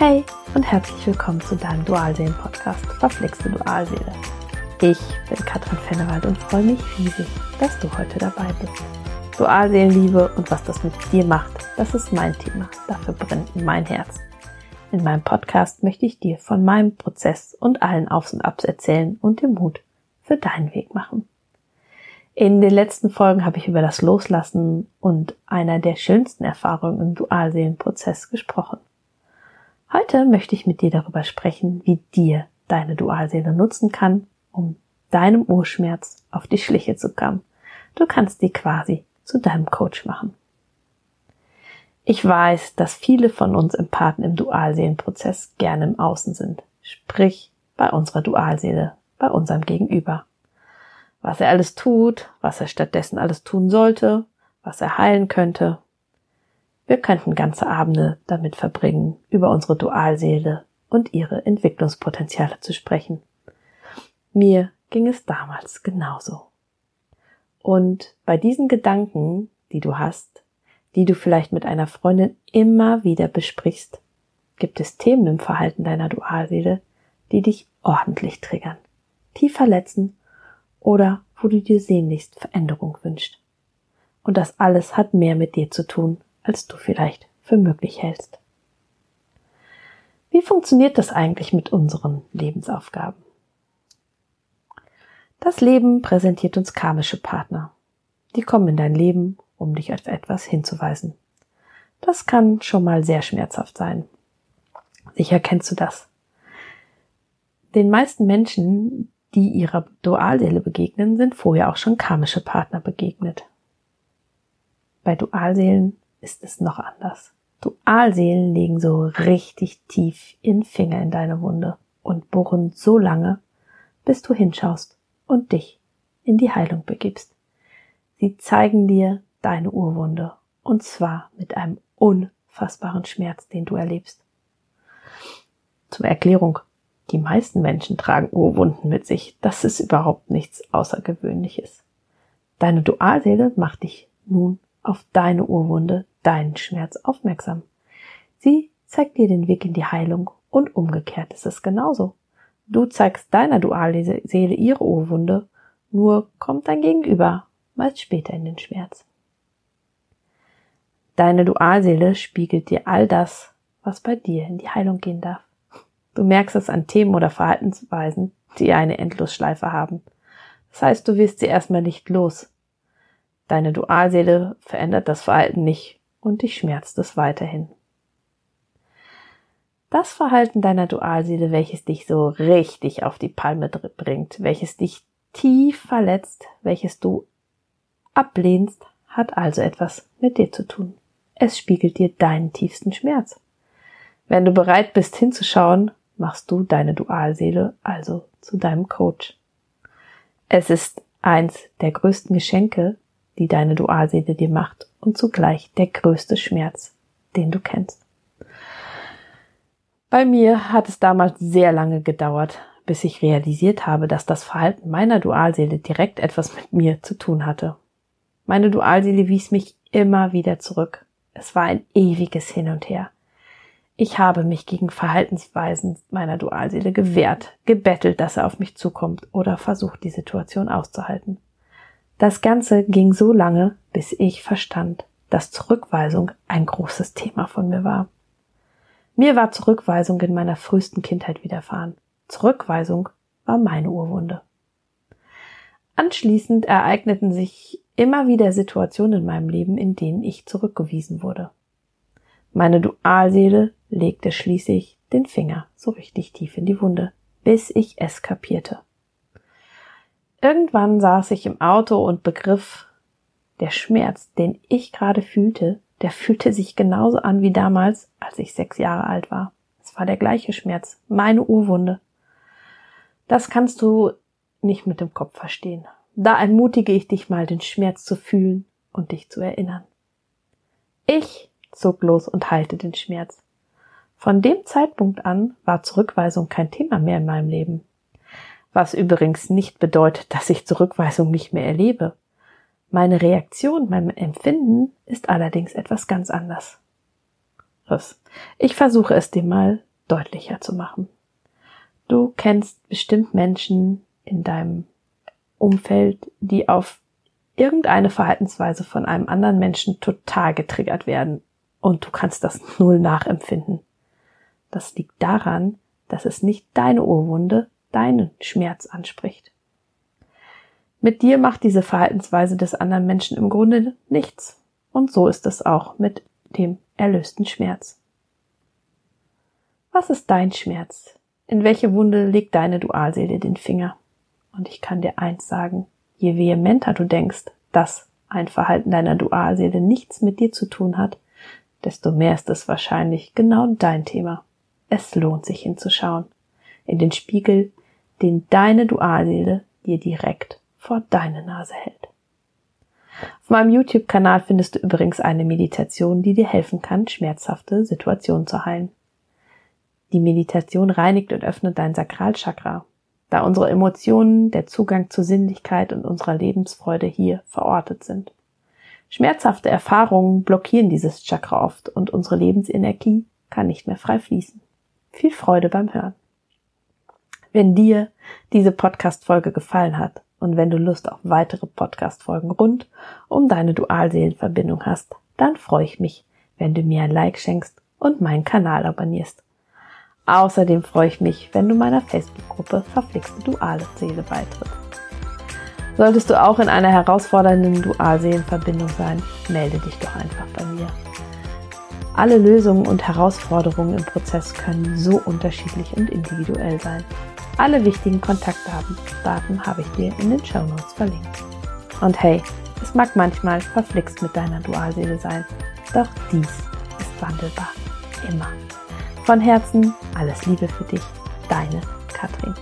Hey und herzlich willkommen zu deinem Dualseelen-Podcast Verflixte Dualseele. Ich bin Katrin Fennewald und freue mich riesig, dass du heute dabei bist. Dualseelenliebe und was das mit dir macht, das ist mein Thema. Dafür brennt mein Herz. In meinem Podcast möchte ich dir von meinem Prozess und allen Aufs und Abs erzählen und den Mut für deinen Weg machen. In den letzten Folgen habe ich über das Loslassen und einer der schönsten Erfahrungen im Dualseelenprozess gesprochen. Heute möchte ich mit dir darüber sprechen, wie dir deine Dualseele nutzen kann, um deinem Urschmerz auf die Schliche zu kommen. Du kannst die quasi zu deinem Coach machen. Ich weiß, dass viele von uns Empathen im Dualseelenprozess gerne im Außen sind, sprich bei unserer Dualseele, bei unserem Gegenüber. Was er alles tut, was er stattdessen alles tun sollte, was er heilen könnte, wir könnten ganze Abende damit verbringen, über unsere Dualseele und ihre Entwicklungspotenziale zu sprechen. Mir ging es damals genauso. Und bei diesen Gedanken, die du hast, die du vielleicht mit einer Freundin immer wieder besprichst, gibt es Themen im Verhalten deiner Dualseele, die dich ordentlich triggern, tief verletzen oder wo du dir sehnlichst Veränderung wünscht. Und das alles hat mehr mit dir zu tun als du vielleicht für möglich hältst. Wie funktioniert das eigentlich mit unseren Lebensaufgaben? Das Leben präsentiert uns karmische Partner. Die kommen in dein Leben, um dich auf etwas hinzuweisen. Das kann schon mal sehr schmerzhaft sein. Sicher kennst du das. Den meisten Menschen, die ihrer Dualseele begegnen, sind vorher auch schon karmische Partner begegnet. Bei Dualseelen ist es noch anders. Dualseelen legen so richtig tief ihren Finger in deine Wunde und bohren so lange, bis du hinschaust und dich in die Heilung begibst. Sie zeigen dir deine Urwunde und zwar mit einem unfassbaren Schmerz, den du erlebst. Zur Erklärung, die meisten Menschen tragen Urwunden mit sich. Das ist überhaupt nichts Außergewöhnliches. Deine Dualseele macht dich nun auf deine Urwunde, deinen Schmerz aufmerksam. Sie zeigt dir den Weg in die Heilung und umgekehrt ist es genauso. Du zeigst deiner Dualseele ihre Urwunde, nur kommt dein Gegenüber meist später in den Schmerz. Deine Dualseele spiegelt dir all das, was bei dir in die Heilung gehen darf. Du merkst es an Themen oder Verhaltensweisen, die eine Endlosschleife haben. Das heißt, du wirst sie erstmal nicht los. Deine Dualseele verändert das Verhalten nicht und dich schmerzt es weiterhin. Das Verhalten deiner Dualseele, welches dich so richtig auf die Palme bringt, welches dich tief verletzt, welches du ablehnst, hat also etwas mit dir zu tun. Es spiegelt dir deinen tiefsten Schmerz. Wenn du bereit bist hinzuschauen, machst du deine Dualseele also zu deinem Coach. Es ist eins der größten Geschenke, die deine Dualseele dir macht und zugleich der größte Schmerz, den du kennst. Bei mir hat es damals sehr lange gedauert, bis ich realisiert habe, dass das Verhalten meiner Dualseele direkt etwas mit mir zu tun hatte. Meine Dualseele wies mich immer wieder zurück. Es war ein ewiges Hin und Her. Ich habe mich gegen Verhaltensweisen meiner Dualseele gewehrt, gebettelt, dass er auf mich zukommt oder versucht, die Situation auszuhalten. Das Ganze ging so lange, bis ich verstand, dass Zurückweisung ein großes Thema von mir war. Mir war Zurückweisung in meiner frühesten Kindheit widerfahren. Zurückweisung war meine Urwunde. Anschließend ereigneten sich immer wieder Situationen in meinem Leben, in denen ich zurückgewiesen wurde. Meine Dualseele legte schließlich den Finger so richtig tief in die Wunde, bis ich es kapierte. Irgendwann saß ich im Auto und begriff, der Schmerz, den ich gerade fühlte, der fühlte sich genauso an wie damals, als ich sechs Jahre alt war. Es war der gleiche Schmerz, meine Urwunde. Das kannst du nicht mit dem Kopf verstehen. Da ermutige ich dich mal, den Schmerz zu fühlen und dich zu erinnern. Ich zog los und heilte den Schmerz. Von dem Zeitpunkt an war Zurückweisung kein Thema mehr in meinem Leben was übrigens nicht bedeutet, dass ich Zurückweisung nicht mehr erlebe. Meine Reaktion, mein Empfinden ist allerdings etwas ganz anders. Ich versuche es dir mal deutlicher zu machen. Du kennst bestimmt Menschen in deinem Umfeld, die auf irgendeine Verhaltensweise von einem anderen Menschen total getriggert werden und du kannst das null nachempfinden. Das liegt daran, dass es nicht deine Urwunde, deinen Schmerz anspricht. Mit dir macht diese Verhaltensweise des anderen Menschen im Grunde nichts. Und so ist es auch mit dem erlösten Schmerz. Was ist dein Schmerz? In welche Wunde legt deine Dualseele den Finger? Und ich kann dir eins sagen, je vehementer du denkst, dass ein Verhalten deiner Dualseele nichts mit dir zu tun hat, desto mehr ist es wahrscheinlich genau dein Thema. Es lohnt sich hinzuschauen. In den Spiegel, den deine Dualseele dir direkt vor deine Nase hält. Auf meinem YouTube-Kanal findest du übrigens eine Meditation, die dir helfen kann, schmerzhafte Situationen zu heilen. Die Meditation reinigt und öffnet dein Sakralchakra, da unsere Emotionen, der Zugang zur Sinnlichkeit und unserer Lebensfreude hier verortet sind. Schmerzhafte Erfahrungen blockieren dieses Chakra oft und unsere Lebensenergie kann nicht mehr frei fließen. Viel Freude beim Hören. Wenn dir diese Podcast-Folge gefallen hat und wenn du Lust auf weitere Podcast-Folgen rund um deine Dualseelenverbindung hast, dann freue ich mich, wenn du mir ein Like schenkst und meinen Kanal abonnierst. Außerdem freue ich mich, wenn du meiner Facebook-Gruppe Verflixte Duale Seele beitrittst. Solltest du auch in einer herausfordernden Dualseelenverbindung sein, melde dich doch einfach bei mir. Alle Lösungen und Herausforderungen im Prozess können so unterschiedlich und individuell sein. Alle wichtigen Kontaktdaten Daten habe ich dir in den Show Notes verlinkt. Und hey, es mag manchmal verflixt mit deiner Dualseele sein, doch dies ist wandelbar. Immer. Von Herzen alles Liebe für dich, deine Katrin.